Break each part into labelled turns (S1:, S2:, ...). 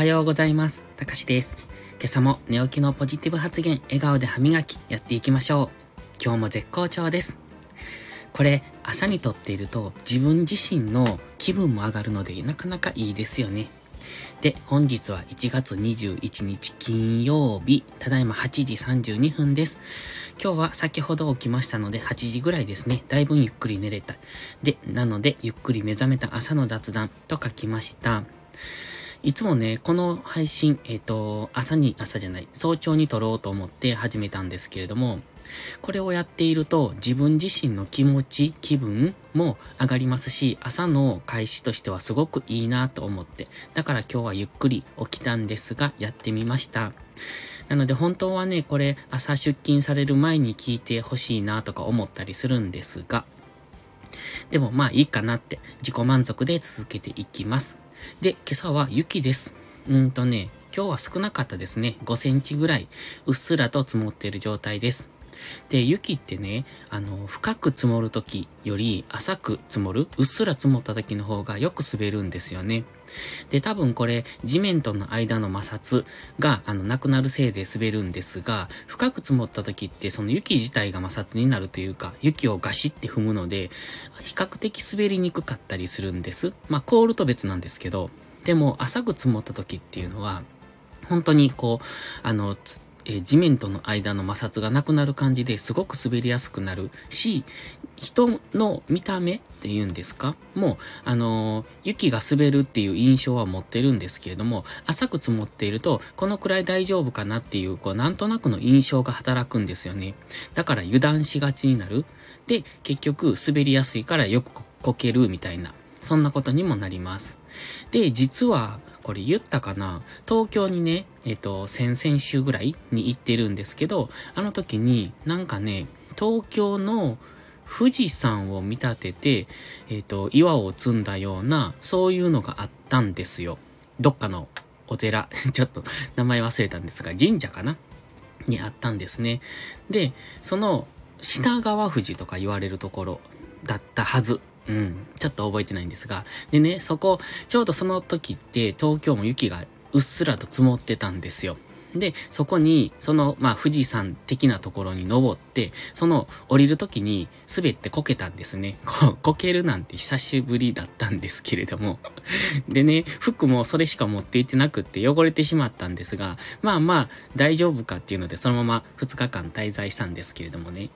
S1: はようございます。たかしです。今朝も寝起きのポジティブ発言、笑顔で歯磨きやっていきましょう。今日も絶好調です。これ、朝にとっていると自分自身の気分も上がるのでなかなかいいですよね。で、本日は1月21日金曜日、ただいま8時32分です。今日は先ほど起きましたので8時ぐらいですね。だいぶゆっくり寝れた。で、なのでゆっくり目覚めた朝の雑談と書きました。いつもね、この配信、えっ、ー、と、朝に、朝じゃない、早朝に撮ろうと思って始めたんですけれども、これをやっていると自分自身の気持ち、気分も上がりますし、朝の開始としてはすごくいいなと思って、だから今日はゆっくり起きたんですが、やってみました。なので本当はね、これ朝出勤される前に聞いてほしいなとか思ったりするんですが、でもまあいいかなって自己満足で続けていきます。で、今朝は雪です。うんとね、今日は少なかったですね。5センチぐらい、うっすらと積もっている状態です。で、雪ってね、あの、深く積もるときより浅く積もる、うっすら積もった時の方がよく滑るんですよね。で、多分これ、地面との間の摩擦が、あの、なくなるせいで滑るんですが、深く積もった時って、その雪自体が摩擦になるというか、雪をガシって踏むので、比較的滑りにくかったりするんです。まあ、凍ると別なんですけど、でも、浅く積もった時っていうのは、本当にこう、あの、え地面との間の摩擦がなくなる感じですごく滑りやすくなるし、人の見た目っていうんですか？もう、あのー、雪が滑るっていう印象は持ってるんですけれども、浅く積もっていると、このくらい大丈夫かなっていう、こう、なんとなくの印象が働くんですよね。だから油断しがちになる。で、結局、滑りやすいからよくこけるみたいな、そんなことにもなります。で、実は、これ言ったかな？東京にね、えっ、と、先々週ぐらいに行ってるんですけど、あの時になんかね、東京の富士山を見立てて、えっ、と、岩を積んだような、そういうのがあったんですよ。どっかのお寺、ちょっと名前忘れたんですが、神社かな？にあったんですね。で、その、品川富士とか言われるところだったはず。うん。ちょっと覚えてないんですが。でね、そこ、ちょうどその時って東京も雪がうっすらと積もってたんですよ。で、そこに、その、まあ、富士山的なところに登って、その、降りるときに、滑ってこけたんですね。こ、こけるなんて久しぶりだったんですけれども。でね、服もそれしか持っていってなくって汚れてしまったんですが、まあまあ、大丈夫かっていうので、そのまま2日間滞在したんですけれどもね。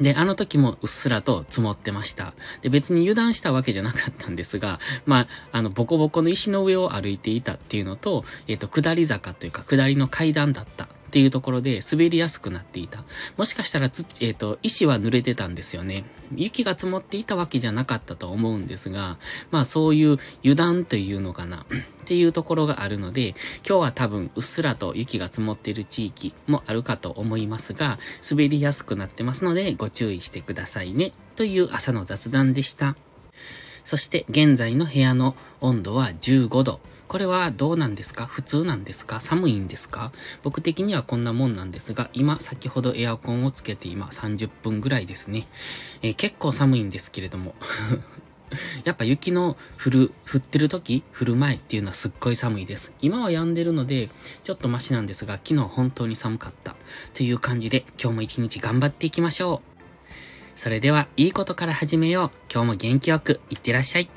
S1: で、あの時もうっすらと積もってました。で、別に油断したわけじゃなかったんですが、まあ、あの、ボコボコの石の上を歩いていたっていうのと、えっ、ー、と、下り坂というか、下りの階段だったっていうところで滑りやすくなっていた。もしかしたらつ、えっ、ー、と、石は濡れてたんですよね。雪が積もっていたわけじゃなかったと思うんですが、まあそういう油断というのかな、っていうところがあるので、今日は多分うっすらと雪が積もっている地域もあるかと思いますが、滑りやすくなってますのでご注意してくださいね。という朝の雑談でした。そして現在の部屋の温度は15度。これはどうなんですか？普通なんですか？寒いんですか？僕的にはこんなもんなんですが、今先ほどエアコンをつけて今30分ぐらいですね。えー、結構寒いんですけれども。やっぱ雪の降る、降ってる時、降る前っていうのはすっごい寒いです。今は止んでるので、ちょっとマシなんですが、昨日本当に寒かった。という感じで、今日も一日頑張っていきましょう。それでは、いいことから始めよう。今日も元気よく、いってらっしゃい。